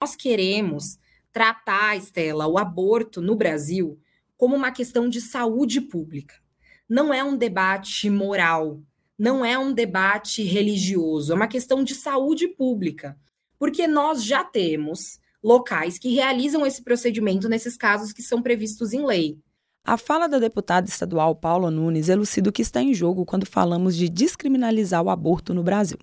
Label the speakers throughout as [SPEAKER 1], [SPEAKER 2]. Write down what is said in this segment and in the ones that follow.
[SPEAKER 1] nós queremos tratar, Estela, o aborto no Brasil como uma questão de saúde pública. Não é um debate moral, não é um debate religioso, é uma questão de saúde pública. Porque nós já temos locais que realizam esse procedimento nesses casos que são previstos em lei.
[SPEAKER 2] A fala da deputada estadual Paula Nunes elucida o que está em jogo quando falamos de descriminalizar o aborto no Brasil.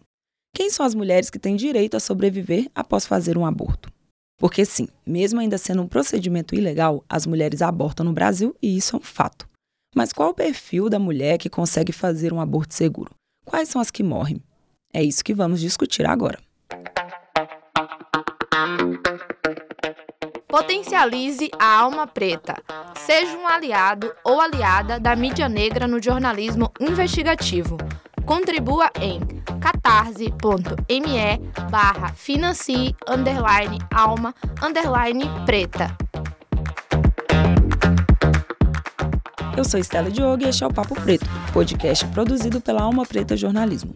[SPEAKER 2] Quem são as mulheres que têm direito a sobreviver após fazer um aborto? Porque, sim, mesmo ainda sendo um procedimento ilegal, as mulheres abortam no Brasil e isso é um fato. Mas qual o perfil da mulher que consegue fazer um aborto seguro? Quais são as que morrem? É isso que vamos discutir agora.
[SPEAKER 3] Potencialize a alma preta. Seja um aliado ou aliada da mídia negra no jornalismo investigativo. Contribua em catarse.me barra financie underline alma underline preta.
[SPEAKER 2] Eu sou Estela Diogo e este é o Papo Preto, podcast produzido pela Alma Preta Jornalismo.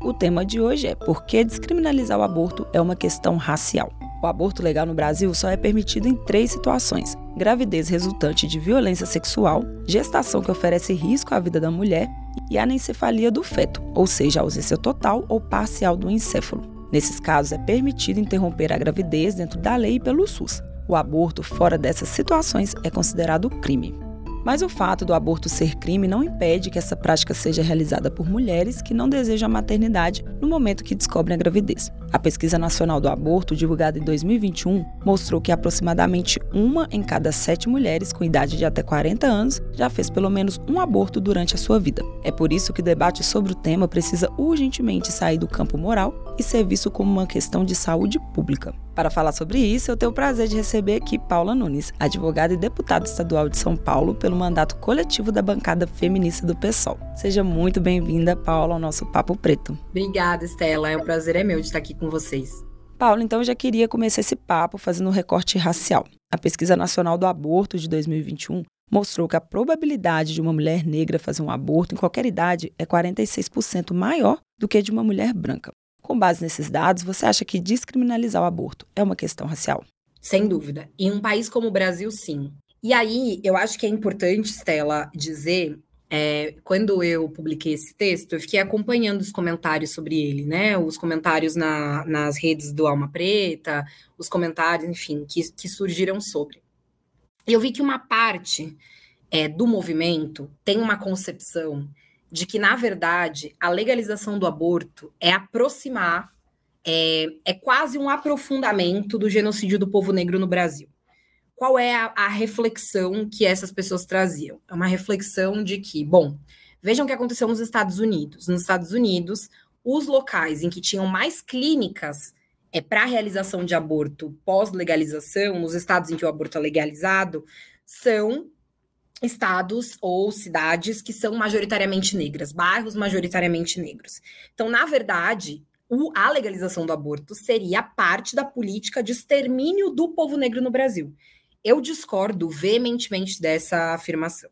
[SPEAKER 2] O tema de hoje é por que descriminalizar o aborto é uma questão racial. O aborto legal no Brasil só é permitido em três situações: gravidez resultante de violência sexual, gestação que oferece risco à vida da mulher e anencefalia do feto, ou seja, ausência total ou parcial do encéfalo. Nesses casos, é permitido interromper a gravidez dentro da lei e pelo SUS. O aborto fora dessas situações é considerado crime. Mas o fato do aborto ser crime não impede que essa prática seja realizada por mulheres que não desejam a maternidade no momento que descobrem a gravidez. A Pesquisa Nacional do Aborto, divulgada em 2021, mostrou que aproximadamente uma em cada sete mulheres com idade de até 40 anos já fez pelo menos um aborto durante a sua vida. É por isso que o debate sobre o tema precisa urgentemente sair do campo moral e ser visto como uma questão de saúde pública. Para falar sobre isso, eu tenho o prazer de receber aqui Paula Nunes, advogada e deputada estadual de São Paulo pelo mandato coletivo da bancada feminista do PSOL. Seja muito bem-vinda, Paula, ao nosso Papo Preto.
[SPEAKER 1] Obrigada, Estela. É um prazer é meu de estar aqui com vocês.
[SPEAKER 2] Paula, então eu já queria começar esse papo fazendo um recorte racial. A Pesquisa Nacional do Aborto de 2021 mostrou que a probabilidade de uma mulher negra fazer um aborto em qualquer idade é 46% maior do que de uma mulher branca. Com base nesses dados, você acha que descriminalizar o aborto é uma questão racial?
[SPEAKER 1] Sem dúvida. Em um país como o Brasil, sim. E aí, eu acho que é importante, Stella, dizer é, quando eu publiquei esse texto, eu fiquei acompanhando os comentários sobre ele, né? Os comentários na, nas redes do Alma Preta, os comentários, enfim, que, que surgiram sobre. E eu vi que uma parte é, do movimento tem uma concepção de que, na verdade, a legalização do aborto é aproximar, é, é quase um aprofundamento do genocídio do povo negro no Brasil. Qual é a, a reflexão que essas pessoas traziam? É uma reflexão de que, bom, vejam o que aconteceu nos Estados Unidos. Nos Estados Unidos, os locais em que tinham mais clínicas é, para realização de aborto pós-legalização, nos estados em que o aborto é legalizado, são estados ou cidades que são majoritariamente negras, bairros majoritariamente negros. Então, na verdade, o, a legalização do aborto seria parte da política de extermínio do povo negro no Brasil. Eu discordo veementemente dessa afirmação.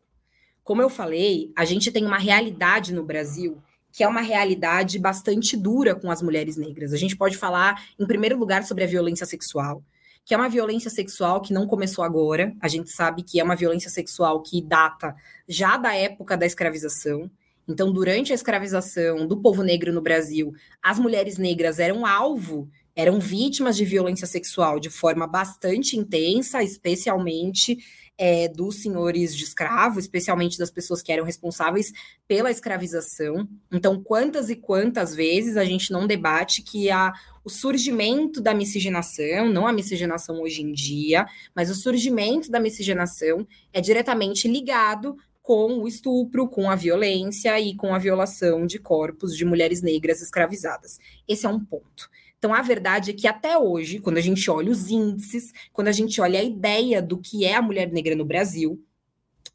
[SPEAKER 1] Como eu falei, a gente tem uma realidade no Brasil que é uma realidade bastante dura com as mulheres negras. A gente pode falar, em primeiro lugar, sobre a violência sexual, que é uma violência sexual que não começou agora. A gente sabe que é uma violência sexual que data já da época da escravização. Então, durante a escravização do povo negro no Brasil, as mulheres negras eram alvo, eram vítimas de violência sexual de forma bastante intensa, especialmente é, dos senhores de escravo, especialmente das pessoas que eram responsáveis pela escravização. Então, quantas e quantas vezes a gente não debate que a, o surgimento da miscigenação, não a miscigenação hoje em dia, mas o surgimento da miscigenação é diretamente ligado com o estupro, com a violência e com a violação de corpos de mulheres negras escravizadas. Esse é um ponto. Então, a verdade é que até hoje, quando a gente olha os índices, quando a gente olha a ideia do que é a mulher negra no Brasil,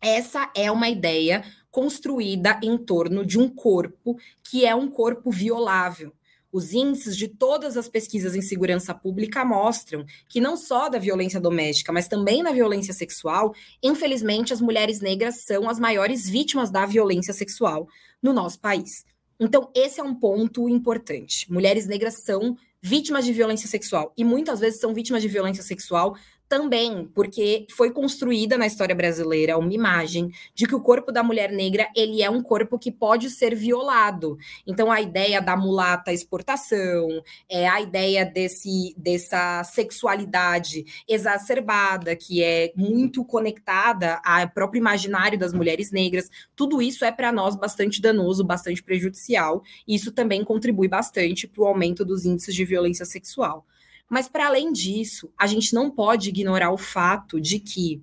[SPEAKER 1] essa é uma ideia construída em torno de um corpo que é um corpo violável. Os índices de todas as pesquisas em segurança pública mostram que não só da violência doméstica, mas também da violência sexual, infelizmente as mulheres negras são as maiores vítimas da violência sexual no nosso país. Então, esse é um ponto importante. Mulheres negras são vítimas de violência sexual. E muitas vezes são vítimas de violência sexual também porque foi construída na história brasileira uma imagem de que o corpo da mulher negra ele é um corpo que pode ser violado. Então a ideia da mulata exportação, é a ideia desse dessa sexualidade exacerbada que é muito conectada ao próprio imaginário das mulheres negras, tudo isso é para nós bastante danoso, bastante prejudicial, e isso também contribui bastante para o aumento dos índices de violência sexual. Mas, para além disso, a gente não pode ignorar o fato de que,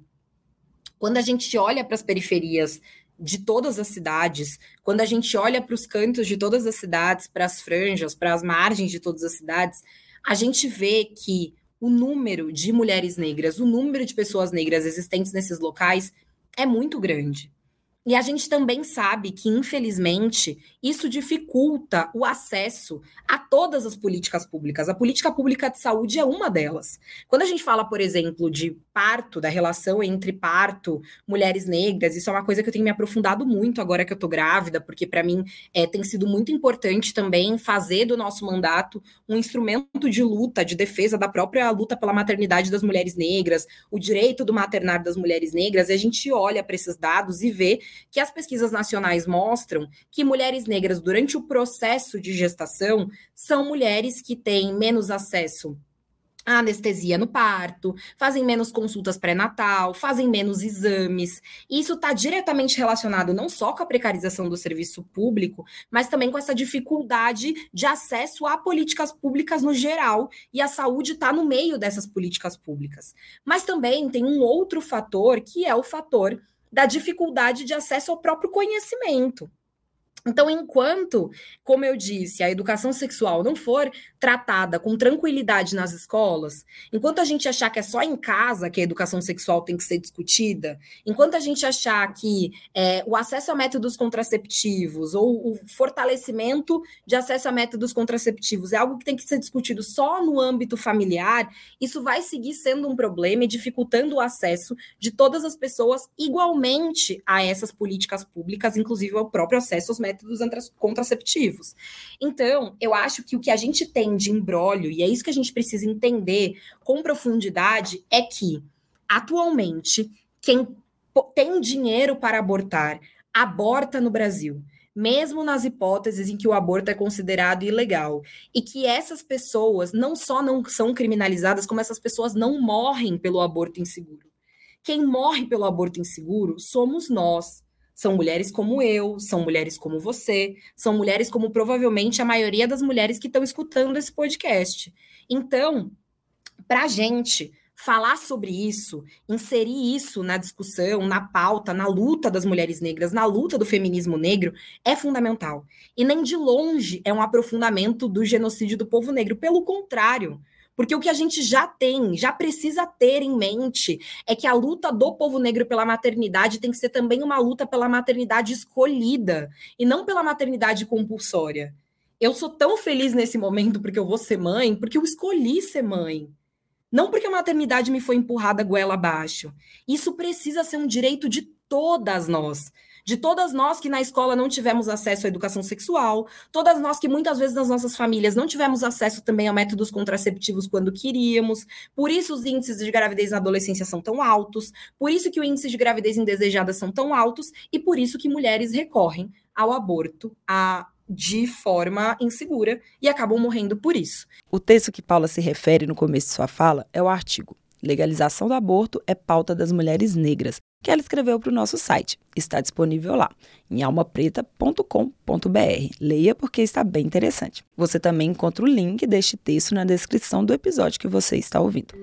[SPEAKER 1] quando a gente olha para as periferias de todas as cidades, quando a gente olha para os cantos de todas as cidades, para as franjas, para as margens de todas as cidades, a gente vê que o número de mulheres negras, o número de pessoas negras existentes nesses locais é muito grande. E a gente também sabe que, infelizmente, isso dificulta o acesso a todas as políticas públicas. A política pública de saúde é uma delas. Quando a gente fala, por exemplo, de parto, da relação entre parto, mulheres negras, isso é uma coisa que eu tenho me aprofundado muito agora que eu tô grávida, porque para mim é, tem sido muito importante também fazer do nosso mandato um instrumento de luta, de defesa da própria luta pela maternidade das mulheres negras, o direito do maternário das mulheres negras, e a gente olha para esses dados e vê que as pesquisas nacionais mostram que mulheres negras, durante o processo de gestação, são mulheres que têm menos acesso a anestesia no parto, fazem menos consultas pré-natal, fazem menos exames. Isso está diretamente relacionado não só com a precarização do serviço público, mas também com essa dificuldade de acesso a políticas públicas no geral, e a saúde está no meio dessas políticas públicas. Mas também tem um outro fator, que é o fator da dificuldade de acesso ao próprio conhecimento. Então, enquanto, como eu disse, a educação sexual não for tratada com tranquilidade nas escolas, enquanto a gente achar que é só em casa que a educação sexual tem que ser discutida, enquanto a gente achar que é, o acesso a métodos contraceptivos ou o fortalecimento de acesso a métodos contraceptivos é algo que tem que ser discutido só no âmbito familiar, isso vai seguir sendo um problema e dificultando o acesso de todas as pessoas igualmente a essas políticas públicas, inclusive ao próprio acesso aos métodos métodos contraceptivos. Então, eu acho que o que a gente tem de embrólio, e é isso que a gente precisa entender com profundidade, é que, atualmente, quem tem dinheiro para abortar, aborta no Brasil mesmo nas hipóteses em que o aborto é considerado ilegal, e que essas pessoas não só não são criminalizadas, como essas pessoas não morrem pelo aborto inseguro. Quem morre pelo aborto inseguro somos nós, são mulheres como eu, são mulheres como você, são mulheres como provavelmente a maioria das mulheres que estão escutando esse podcast. Então, para a gente falar sobre isso, inserir isso na discussão, na pauta, na luta das mulheres negras, na luta do feminismo negro, é fundamental. E nem de longe é um aprofundamento do genocídio do povo negro. Pelo contrário, porque o que a gente já tem, já precisa ter em mente, é que a luta do povo negro pela maternidade tem que ser também uma luta pela maternidade escolhida e não pela maternidade compulsória. Eu sou tão feliz nesse momento porque eu vou ser mãe, porque eu escolhi ser mãe. Não porque a maternidade me foi empurrada goela abaixo. Isso precisa ser um direito de todas nós de todas nós que na escola não tivemos acesso à educação sexual, todas nós que muitas vezes nas nossas famílias não tivemos acesso também a métodos contraceptivos quando queríamos, por isso os índices de gravidez na adolescência são tão altos, por isso que o índice de gravidez indesejada são tão altos e por isso que mulheres recorrem ao aborto, a de forma insegura e acabam morrendo por isso.
[SPEAKER 2] O texto que Paula se refere no começo de sua fala é o artigo Legalização do aborto é pauta das mulheres negras, que ela escreveu para o nosso site. Está disponível lá, em almapreta.com.br. Leia porque está bem interessante. Você também encontra o link deste texto na descrição do episódio que você está ouvindo.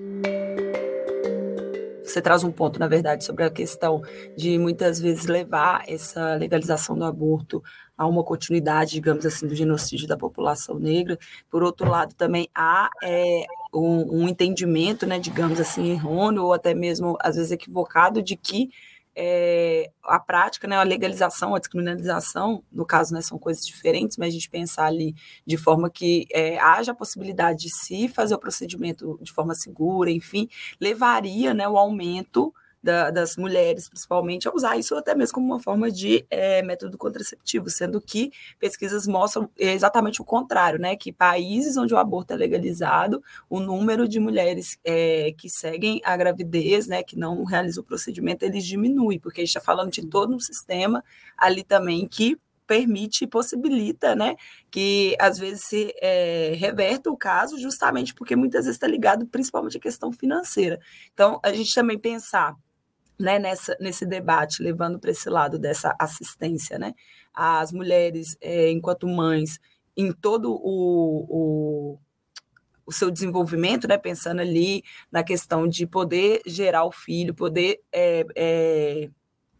[SPEAKER 2] Você traz um ponto, na verdade, sobre a questão de muitas vezes levar essa legalização do aborto a uma continuidade, digamos assim, do genocídio da população negra. Por outro lado, também há é, um, um, entendimento, né, digamos assim, errôneo ou até mesmo, às vezes, equivocado de que é, a prática, né, a legalização, a descriminalização, no caso, né, são coisas diferentes, mas a gente pensar ali de forma que é, haja a possibilidade de se fazer o procedimento de forma segura, enfim, levaria né, o aumento da, das mulheres, principalmente, a usar isso até mesmo como uma forma de é, método contraceptivo, sendo que pesquisas mostram exatamente o contrário, né? Que países onde o aborto é legalizado, o número de mulheres é, que seguem a gravidez, né, que não realizam o procedimento, eles diminui, porque a gente está falando de todo um sistema ali também que permite e possibilita, né, que às vezes se é, reverta o caso, justamente porque muitas vezes está ligado principalmente à questão financeira. Então, a gente também pensar né, nessa, nesse debate, levando para esse lado dessa assistência, né, às mulheres é, enquanto mães, em todo o, o, o, seu desenvolvimento, né, pensando ali na questão de poder gerar o filho, poder é, é,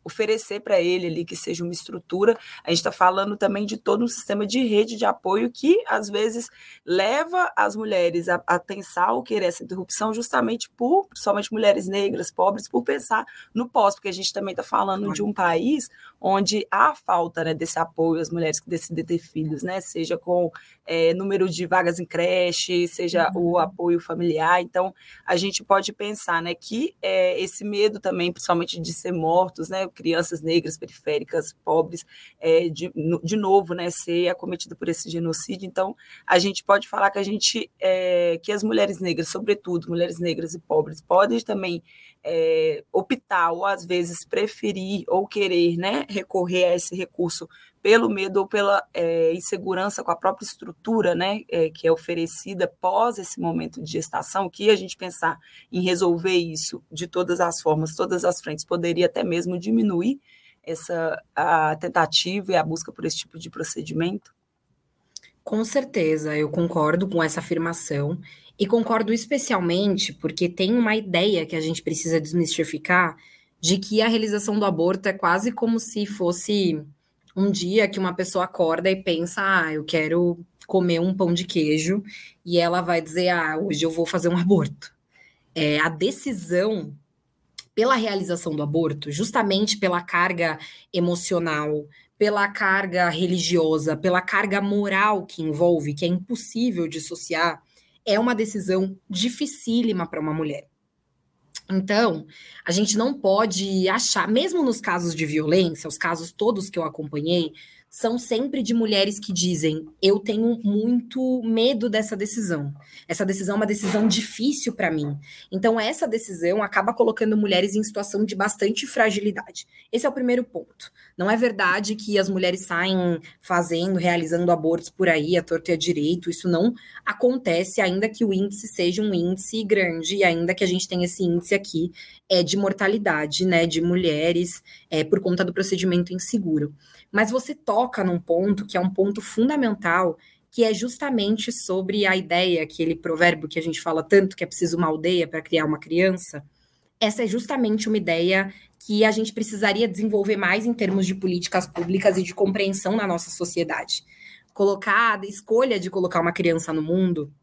[SPEAKER 2] oferecer para ele ali que seja uma estrutura. A gente está falando também de todo um sistema de rede de apoio que, às vezes, leva as mulheres a, a pensar ou querer essa interrupção justamente por, principalmente mulheres negras, pobres, por pensar no pós, porque a gente também está falando de um país onde há falta né, desse apoio às mulheres que decidem ter filhos, né? Seja com é, número de vagas em creche, seja uhum. o apoio familiar. Então, a gente pode pensar né, que é, esse medo também, principalmente de ser mortos, né? crianças negras, periféricas, pobres, é, de, de novo, né, ser acometida por esse genocídio. Então, a gente pode falar que a gente, é, que as mulheres negras, sobretudo mulheres negras e pobres, podem também é, optar ou às vezes preferir ou querer, né, recorrer a esse recurso pelo medo ou pela é, insegurança com a própria estrutura né, é, que é oferecida pós esse momento de gestação, que a gente pensar em resolver isso de todas as formas, todas as frentes, poderia até mesmo diminuir essa a tentativa e a busca por esse tipo de procedimento?
[SPEAKER 1] Com certeza, eu concordo com essa afirmação e concordo especialmente porque tem uma ideia que a gente precisa desmistificar de que a realização do aborto é quase como se fosse um dia que uma pessoa acorda e pensa: ah, eu quero comer um pão de queijo, e ela vai dizer: ah, hoje eu vou fazer um aborto. É, a decisão pela realização do aborto, justamente pela carga emocional, pela carga religiosa, pela carga moral que envolve, que é impossível dissociar, é uma decisão dificílima para uma mulher. Então, a gente não pode achar, mesmo nos casos de violência, os casos todos que eu acompanhei, são sempre de mulheres que dizem: eu tenho muito medo dessa decisão. Essa decisão é uma decisão difícil para mim. Então, essa decisão acaba colocando mulheres em situação de bastante fragilidade. Esse é o primeiro ponto. Não é verdade que as mulheres saem fazendo, realizando abortos por aí, a torto e a direito. Isso não acontece, ainda que o índice seja um índice grande, e ainda que a gente tenha esse índice aqui é, de mortalidade, né, de mulheres, é, por conta do procedimento inseguro. Mas você toca num ponto que é um ponto fundamental, que é justamente sobre a ideia, aquele provérbio que a gente fala tanto que é preciso uma aldeia para criar uma criança. Essa é justamente uma ideia que a gente precisaria desenvolver mais em termos de políticas públicas e de compreensão na nossa sociedade. Colocar a escolha de colocar uma criança no mundo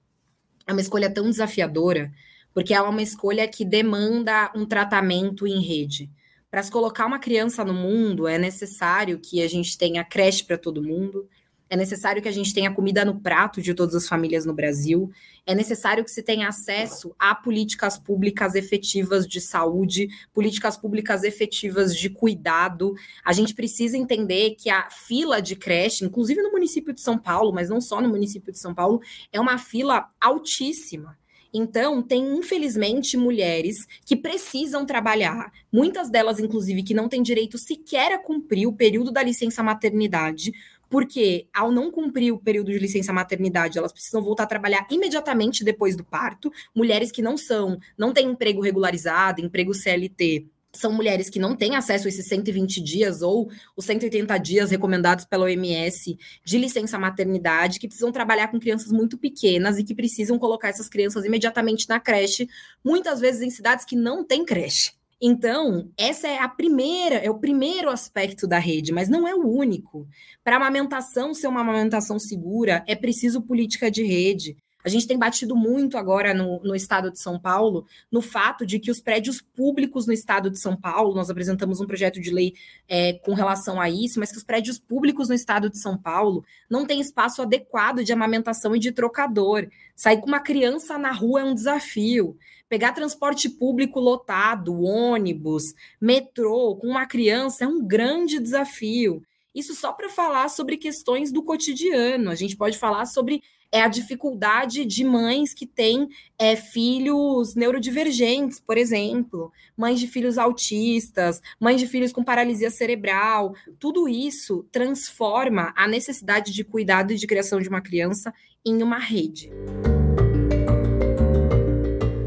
[SPEAKER 1] é uma escolha tão desafiadora, porque é uma escolha que demanda um tratamento em rede. Para se colocar uma criança no mundo, é necessário que a gente tenha creche para todo mundo, é necessário que a gente tenha comida no prato de todas as famílias no Brasil, é necessário que se tenha acesso a políticas públicas efetivas de saúde, políticas públicas efetivas de cuidado. A gente precisa entender que a fila de creche, inclusive no município de São Paulo, mas não só no município de São Paulo, é uma fila altíssima. Então, tem, infelizmente, mulheres que precisam trabalhar, muitas delas, inclusive, que não têm direito sequer a cumprir o período da licença maternidade, porque ao não cumprir o período de licença maternidade, elas precisam voltar a trabalhar imediatamente depois do parto. Mulheres que não são, não têm emprego regularizado, emprego CLT, são mulheres que não têm acesso a esses 120 dias ou os 180 dias recomendados pela OMS de licença maternidade, que precisam trabalhar com crianças muito pequenas e que precisam colocar essas crianças imediatamente na creche, muitas vezes em cidades que não têm creche. Então, essa é a primeira, é o primeiro aspecto da rede, mas não é o único. Para a amamentação ser uma amamentação segura, é preciso política de rede. A gente tem batido muito agora no, no, estado de São Paulo no fato de que os prédios públicos no estado de São Paulo, nós apresentamos um projeto de lei é, com relação a isso, mas que os prédios públicos no estado de São Paulo não têm espaço adequado de amamentação e de trocador. Sair com uma criança na rua é um desafio. Pegar transporte público lotado, ônibus, metrô com uma criança é um grande desafio. Isso só para falar sobre questões do cotidiano. A gente pode falar sobre é a dificuldade de mães que têm é, filhos neurodivergentes, por exemplo, mães de filhos autistas, mães de filhos com paralisia cerebral. Tudo isso transforma a necessidade de cuidado e de criação de uma criança em uma rede.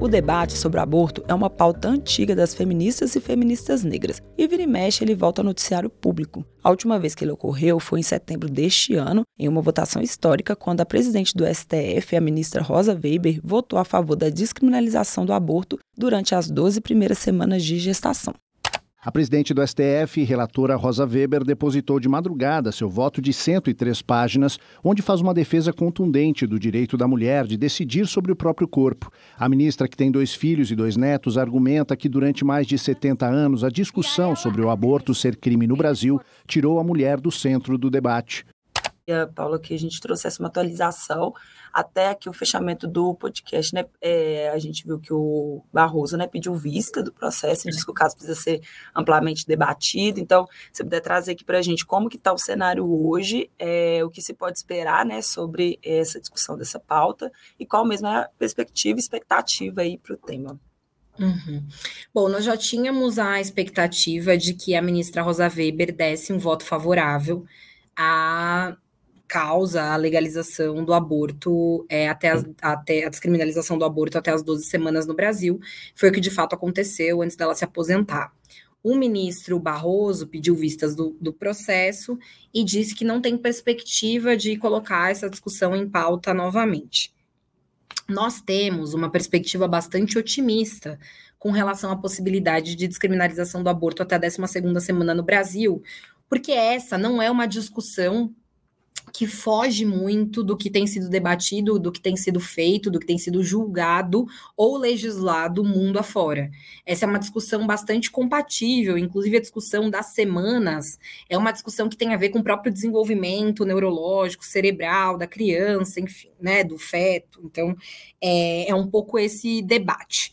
[SPEAKER 2] O debate sobre o aborto é uma pauta antiga das feministas e feministas negras, e vira e mexe ele volta ao noticiário público. A última vez que ele ocorreu foi em setembro deste ano, em uma votação histórica, quando a presidente do STF, a ministra Rosa Weber, votou a favor da descriminalização do aborto durante as 12 primeiras semanas de gestação.
[SPEAKER 4] A presidente do STF, relatora Rosa Weber, depositou de madrugada seu voto de 103 páginas, onde faz uma defesa contundente do direito da mulher de decidir sobre o próprio corpo. A ministra, que tem dois filhos e dois netos, argumenta que durante mais de 70 anos a discussão sobre o aborto ser crime no Brasil tirou a mulher do centro do debate.
[SPEAKER 5] Paula, que a gente trouxesse uma atualização até aqui o fechamento do podcast, né? É, a gente viu que o Barroso né, pediu vista do processo, disse que o caso precisa ser amplamente debatido. Então, se puder trazer aqui para a gente como que está o cenário hoje, é, o que se pode esperar né, sobre essa discussão dessa pauta e qual mesmo é a perspectiva e expectativa aí para o tema.
[SPEAKER 1] Uhum. Bom, nós já tínhamos a expectativa de que a ministra Rosa Weber desse um voto favorável a causa a legalização do aborto é, até, as, até a descriminalização do aborto até as 12 semanas no Brasil. Foi o que de fato aconteceu antes dela se aposentar. O ministro Barroso pediu vistas do, do processo e disse que não tem perspectiva de colocar essa discussão em pauta novamente. Nós temos uma perspectiva bastante otimista com relação à possibilidade de descriminalização do aborto até a 12 semana no Brasil, porque essa não é uma discussão que foge muito do que tem sido debatido, do que tem sido feito, do que tem sido julgado ou legislado mundo afora. Essa é uma discussão bastante compatível, inclusive a discussão das semanas é uma discussão que tem a ver com o próprio desenvolvimento neurológico, cerebral da criança, enfim, né, do feto. Então, é, é um pouco esse debate.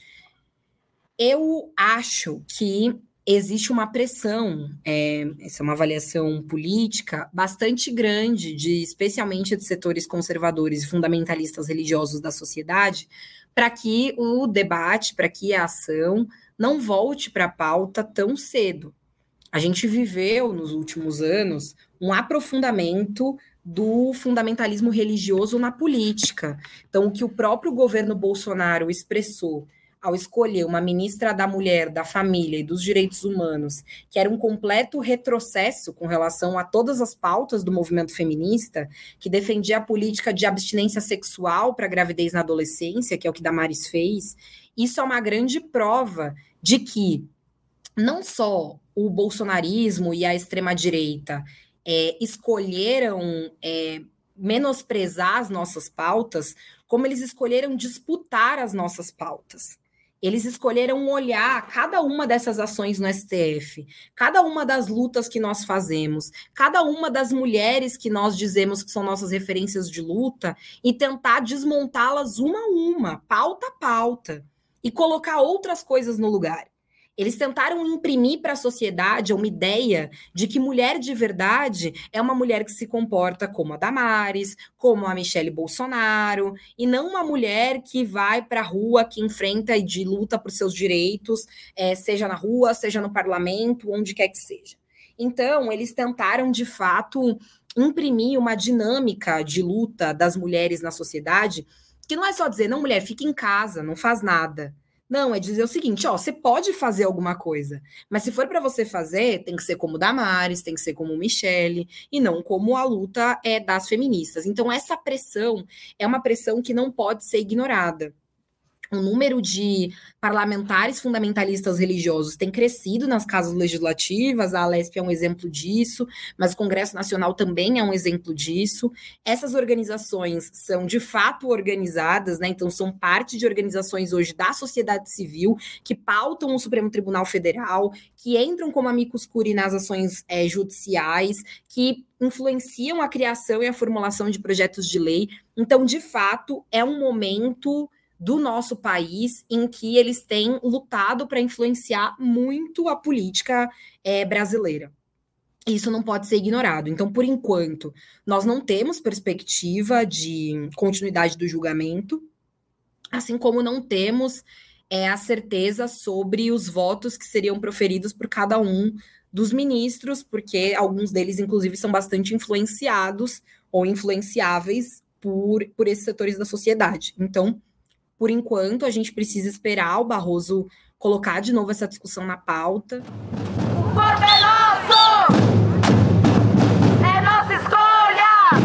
[SPEAKER 1] Eu acho que existe uma pressão, é, essa é uma avaliação política bastante grande, de especialmente de setores conservadores e fundamentalistas religiosos da sociedade, para que o debate, para que a ação não volte para a pauta tão cedo. A gente viveu nos últimos anos um aprofundamento do fundamentalismo religioso na política. Então, o que o próprio governo Bolsonaro expressou ao escolher uma ministra da mulher, da família e dos direitos humanos, que era um completo retrocesso com relação a todas as pautas do movimento feminista, que defendia a política de abstinência sexual para gravidez na adolescência, que é o que Damares fez, isso é uma grande prova de que não só o bolsonarismo e a extrema-direita é, escolheram é, menosprezar as nossas pautas, como eles escolheram disputar as nossas pautas. Eles escolheram olhar cada uma dessas ações no STF, cada uma das lutas que nós fazemos, cada uma das mulheres que nós dizemos que são nossas referências de luta e tentar desmontá-las uma a uma, pauta a pauta, e colocar outras coisas no lugar. Eles tentaram imprimir para a sociedade uma ideia de que mulher de verdade é uma mulher que se comporta como a Damares, como a Michelle Bolsonaro, e não uma mulher que vai para a rua, que enfrenta e de luta por seus direitos, é, seja na rua, seja no parlamento, onde quer que seja. Então, eles tentaram, de fato, imprimir uma dinâmica de luta das mulheres na sociedade, que não é só dizer, não, mulher, fica em casa, não faz nada. Não, é dizer o seguinte, ó, você pode fazer alguma coisa, mas se for para você fazer, tem que ser como Damares, tem que ser como Michele, e não como a luta é das feministas. Então essa pressão é uma pressão que não pode ser ignorada. O número de parlamentares fundamentalistas religiosos tem crescido nas casas legislativas, a Alesp é um exemplo disso, mas o Congresso Nacional também é um exemplo disso. Essas organizações são de fato organizadas, né? Então são parte de organizações hoje da sociedade civil que pautam o Supremo Tribunal Federal, que entram como amicus curiae nas ações é, judiciais, que influenciam a criação e a formulação de projetos de lei. Então, de fato, é um momento do nosso país em que eles têm lutado para influenciar muito a política é, brasileira. Isso não pode ser ignorado. Então, por enquanto, nós não temos perspectiva de continuidade do julgamento, assim como não temos é, a certeza sobre os votos que seriam proferidos por cada um dos ministros, porque alguns deles, inclusive, são bastante influenciados ou influenciáveis por, por esses setores da sociedade. Então, por enquanto, a gente precisa esperar o Barroso colocar de novo essa discussão na pauta. O corpo é nosso!
[SPEAKER 5] É nossa escolha!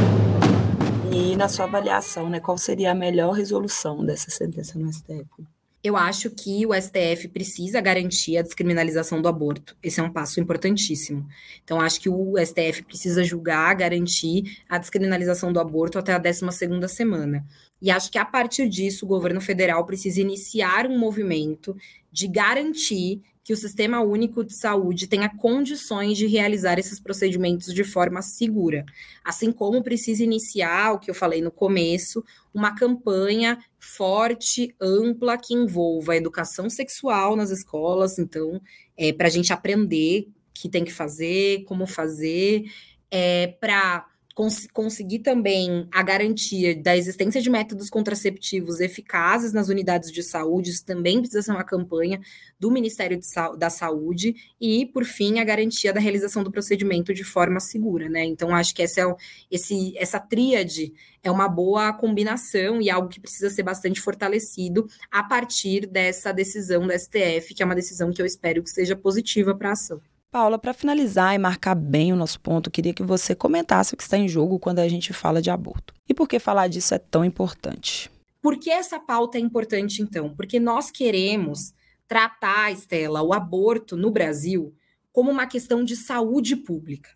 [SPEAKER 5] E na sua avaliação, né, qual seria a melhor resolução dessa sentença no STF?
[SPEAKER 1] Eu acho que o STF precisa garantir a descriminalização do aborto. Esse é um passo importantíssimo. Então, acho que o STF precisa julgar, garantir a descriminalização do aborto até a 12ª semana. E acho que a partir disso, o governo federal precisa iniciar um movimento de garantir que o Sistema Único de Saúde tenha condições de realizar esses procedimentos de forma segura. Assim como precisa iniciar, o que eu falei no começo, uma campanha forte, ampla, que envolva a educação sexual nas escolas, então, é, para a gente aprender que tem que fazer, como fazer, é, para cons conseguir também a garantia da existência de métodos contraceptivos eficazes nas unidades de saúde, isso também precisa ser uma campanha do Ministério Sa da Saúde, e, por fim, a garantia da realização do procedimento de forma segura, né? Então, acho que essa, é, esse, essa tríade é uma boa combinação e algo que precisa ser bastante fortalecido a partir dessa decisão do STF, que é uma decisão que eu espero que seja positiva para a ação.
[SPEAKER 2] Paula, para finalizar e marcar bem o nosso ponto, queria que você comentasse o que está em jogo quando a gente fala de aborto. E por que falar disso é tão importante?
[SPEAKER 1] Por que essa pauta é importante, então? Porque nós queremos tratar, Estela, o aborto no Brasil como uma questão de saúde pública.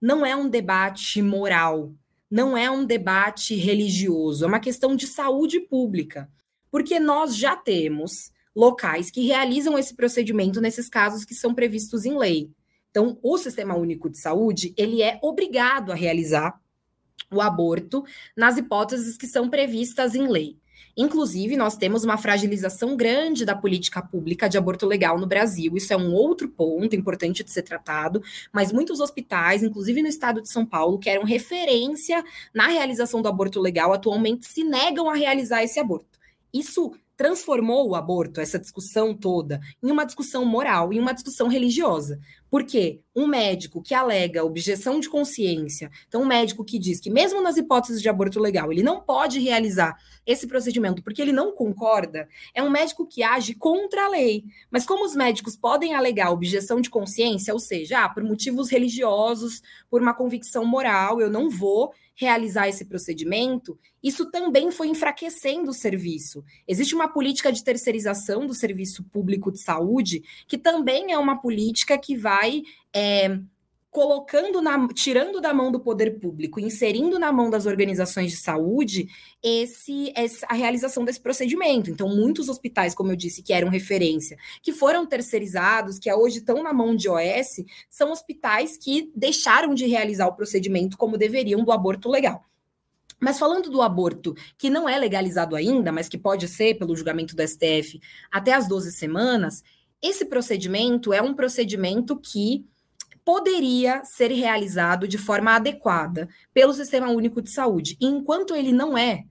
[SPEAKER 1] Não é um debate moral, não é um debate religioso, é uma questão de saúde pública. Porque nós já temos locais que realizam esse procedimento nesses casos que são previstos em lei. Então, o Sistema Único de Saúde, ele é obrigado a realizar o aborto nas hipóteses que são previstas em lei. Inclusive, nós temos uma fragilização grande da política pública de aborto legal no Brasil. Isso é um outro ponto importante de ser tratado, mas muitos hospitais, inclusive no estado de São Paulo, que eram referência na realização do aborto legal, atualmente se negam a realizar esse aborto. Isso transformou o aborto, essa discussão toda, em uma discussão moral, em uma discussão religiosa. Porque um médico que alega objeção de consciência, então um médico que diz que mesmo nas hipóteses de aborto legal, ele não pode realizar esse procedimento porque ele não concorda, é um médico que age contra a lei. Mas como os médicos podem alegar objeção de consciência, ou seja, ah, por motivos religiosos, por uma convicção moral, eu não vou realizar esse procedimento, isso também foi enfraquecendo o serviço. Existe uma política de terceirização do serviço público de saúde, que também é uma política que vai é, colocando na, tirando da mão do poder público, inserindo na mão das organizações de saúde esse, essa, a realização desse procedimento. Então, muitos hospitais, como eu disse, que eram referência, que foram terceirizados, que hoje estão na mão de OS, são hospitais que deixaram de realizar o procedimento como deveriam do aborto legal. Mas falando do aborto, que não é legalizado ainda, mas que pode ser pelo julgamento do STF até as 12 semanas, esse procedimento é um procedimento que poderia ser realizado de forma adequada pelo Sistema Único de Saúde. E enquanto ele não é,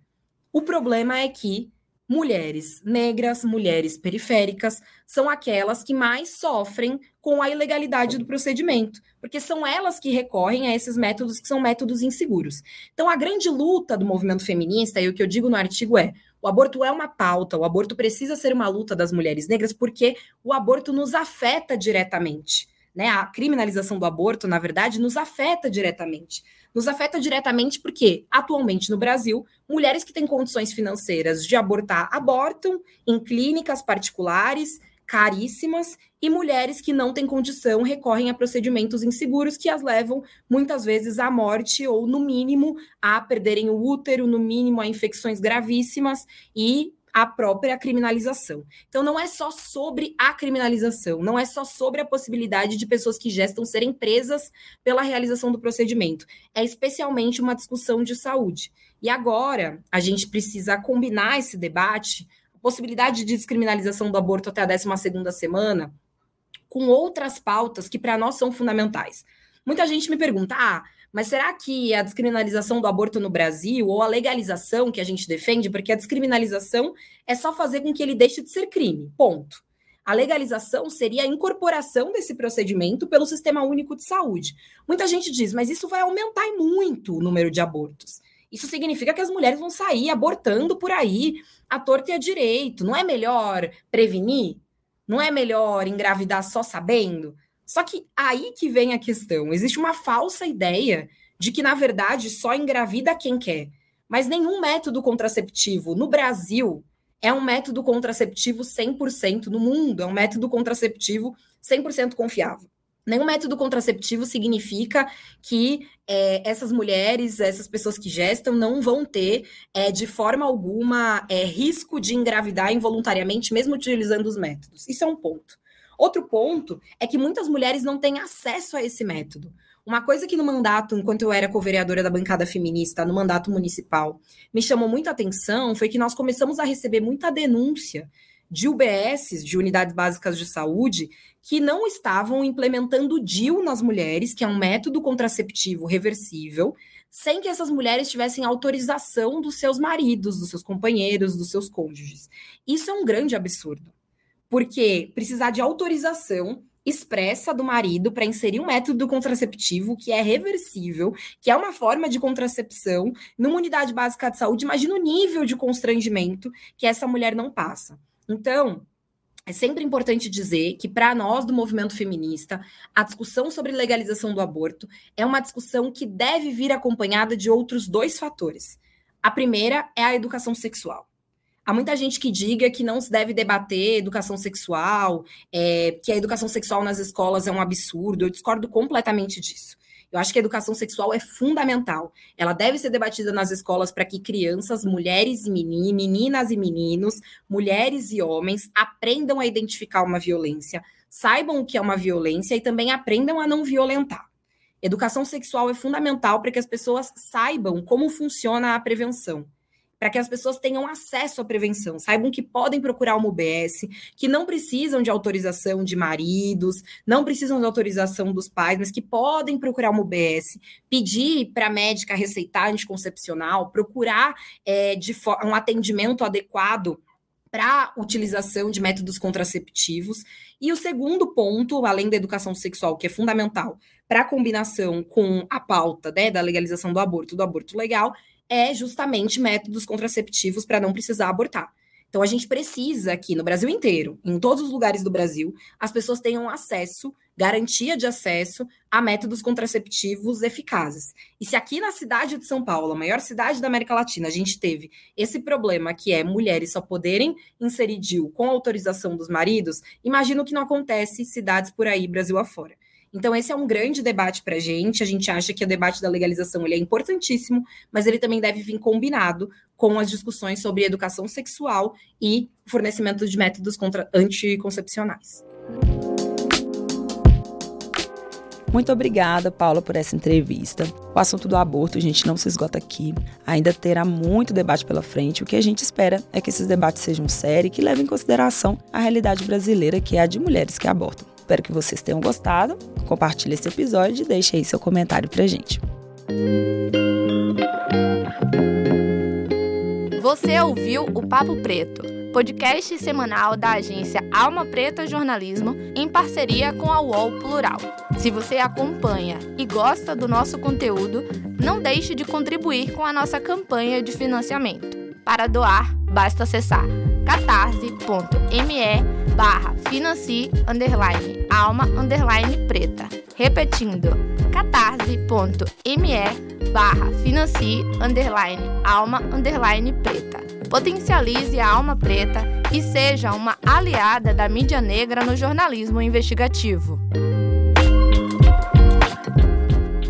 [SPEAKER 1] o problema é que mulheres negras, mulheres periféricas, são aquelas que mais sofrem com a ilegalidade do procedimento, porque são elas que recorrem a esses métodos que são métodos inseguros. Então, a grande luta do movimento feminista, e o que eu digo no artigo é: o aborto é uma pauta, o aborto precisa ser uma luta das mulheres negras, porque o aborto nos afeta diretamente né, a criminalização do aborto, na verdade, nos afeta diretamente. Nos afeta diretamente porque, atualmente no Brasil, mulheres que têm condições financeiras de abortar abortam em clínicas particulares, caríssimas, e mulheres que não têm condição recorrem a procedimentos inseguros que as levam muitas vezes à morte ou, no mínimo, a perderem o útero, no mínimo, a infecções gravíssimas e a própria criminalização. Então, não é só sobre a criminalização, não é só sobre a possibilidade de pessoas que gestam serem presas pela realização do procedimento. É especialmente uma discussão de saúde. E agora, a gente precisa combinar esse debate, a possibilidade de descriminalização do aborto até a 12ª semana, com outras pautas que para nós são fundamentais. Muita gente me pergunta: "Ah, mas será que a descriminalização do aborto no Brasil, ou a legalização que a gente defende, porque a descriminalização é só fazer com que ele deixe de ser crime, ponto. A legalização seria a incorporação desse procedimento pelo Sistema Único de Saúde. Muita gente diz, mas isso vai aumentar muito o número de abortos. Isso significa que as mulheres vão sair abortando por aí, à torta e à direito. Não é melhor prevenir? Não é melhor engravidar só sabendo? Só que aí que vem a questão. Existe uma falsa ideia de que, na verdade, só engravida quem quer. Mas nenhum método contraceptivo no Brasil é um método contraceptivo 100% no mundo, é um método contraceptivo 100% confiável. Nenhum método contraceptivo significa que é, essas mulheres, essas pessoas que gestam, não vão ter, é, de forma alguma, é, risco de engravidar involuntariamente, mesmo utilizando os métodos. Isso é um ponto. Outro ponto é que muitas mulheres não têm acesso a esse método. Uma coisa que no mandato, enquanto eu era co-vereadora da bancada feminista, no mandato municipal, me chamou muita atenção foi que nós começamos a receber muita denúncia de UBSs, de unidades básicas de saúde, que não estavam implementando o DIU nas mulheres, que é um método contraceptivo reversível, sem que essas mulheres tivessem autorização dos seus maridos, dos seus companheiros, dos seus cônjuges. Isso é um grande absurdo porque precisar de autorização expressa do marido para inserir um método contraceptivo que é reversível, que é uma forma de contracepção numa unidade básica de saúde. Imagina o nível de constrangimento que essa mulher não passa. Então, é sempre importante dizer que, para nós do movimento feminista, a discussão sobre legalização do aborto é uma discussão que deve vir acompanhada de outros dois fatores. A primeira é a educação sexual. Há muita gente que diga que não se deve debater educação sexual, é, que a educação sexual nas escolas é um absurdo. Eu discordo completamente disso. Eu acho que a educação sexual é fundamental. Ela deve ser debatida nas escolas para que crianças, mulheres e meninas, meninas e meninos, mulheres e homens aprendam a identificar uma violência, saibam o que é uma violência e também aprendam a não violentar. Educação sexual é fundamental para que as pessoas saibam como funciona a prevenção para que as pessoas tenham acesso à prevenção, saibam que podem procurar uma UBS, que não precisam de autorização de maridos, não precisam de autorização dos pais, mas que podem procurar uma UBS, pedir para a médica receitar anticoncepcional, procurar é, um atendimento adequado para utilização de métodos contraceptivos. E o segundo ponto, além da educação sexual, que é fundamental para a combinação com a pauta né, da legalização do aborto, do aborto legal, é justamente métodos contraceptivos para não precisar abortar. Então a gente precisa aqui no Brasil inteiro, em todos os lugares do Brasil, as pessoas tenham acesso, garantia de acesso a métodos contraceptivos eficazes. E se aqui na cidade de São Paulo, a maior cidade da América Latina, a gente teve esse problema que é mulheres só poderem inserir DIU com autorização dos maridos, imagino que não acontece em cidades por aí, Brasil afora. Então, esse é um grande debate para a gente. A gente acha que o debate da legalização ele é importantíssimo, mas ele também deve vir combinado com as discussões sobre educação sexual e fornecimento de métodos contra anticoncepcionais.
[SPEAKER 2] Muito obrigada, Paula, por essa entrevista. O assunto do aborto, a gente, não se esgota aqui. Ainda terá muito debate pela frente. O que a gente espera é que esses debates sejam sérios e que levem em consideração a realidade brasileira, que é a de mulheres que abortam. Espero que vocês tenham gostado. Compartilhe esse episódio e deixe aí seu comentário pra gente.
[SPEAKER 3] Você ouviu o Papo Preto, podcast semanal da agência Alma Preta Jornalismo em parceria com a UOL Plural. Se você acompanha e gosta do nosso conteúdo, não deixe de contribuir com a nossa campanha de financiamento. Para doar, basta acessar catarse.me barra financie underline alma underline preta. Repetindo, catarse.me barra financie underline alma underline preta. Potencialize a alma preta e seja uma aliada da mídia negra no jornalismo investigativo.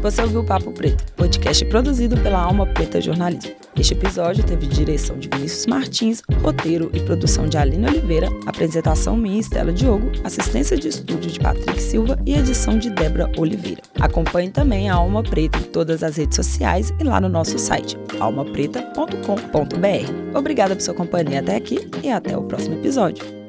[SPEAKER 2] Você ouviu o Papo Preto, podcast produzido pela Alma Preta Jornalismo. Este episódio teve direção de Vinícius Martins, roteiro e produção de Aline Oliveira, apresentação minha Estela Diogo, assistência de estúdio de Patrick Silva e edição de Débora Oliveira. Acompanhe também a Alma Preta em todas as redes sociais e lá no nosso site, almapreta.com.br. Obrigada por sua companhia até aqui e até o próximo episódio.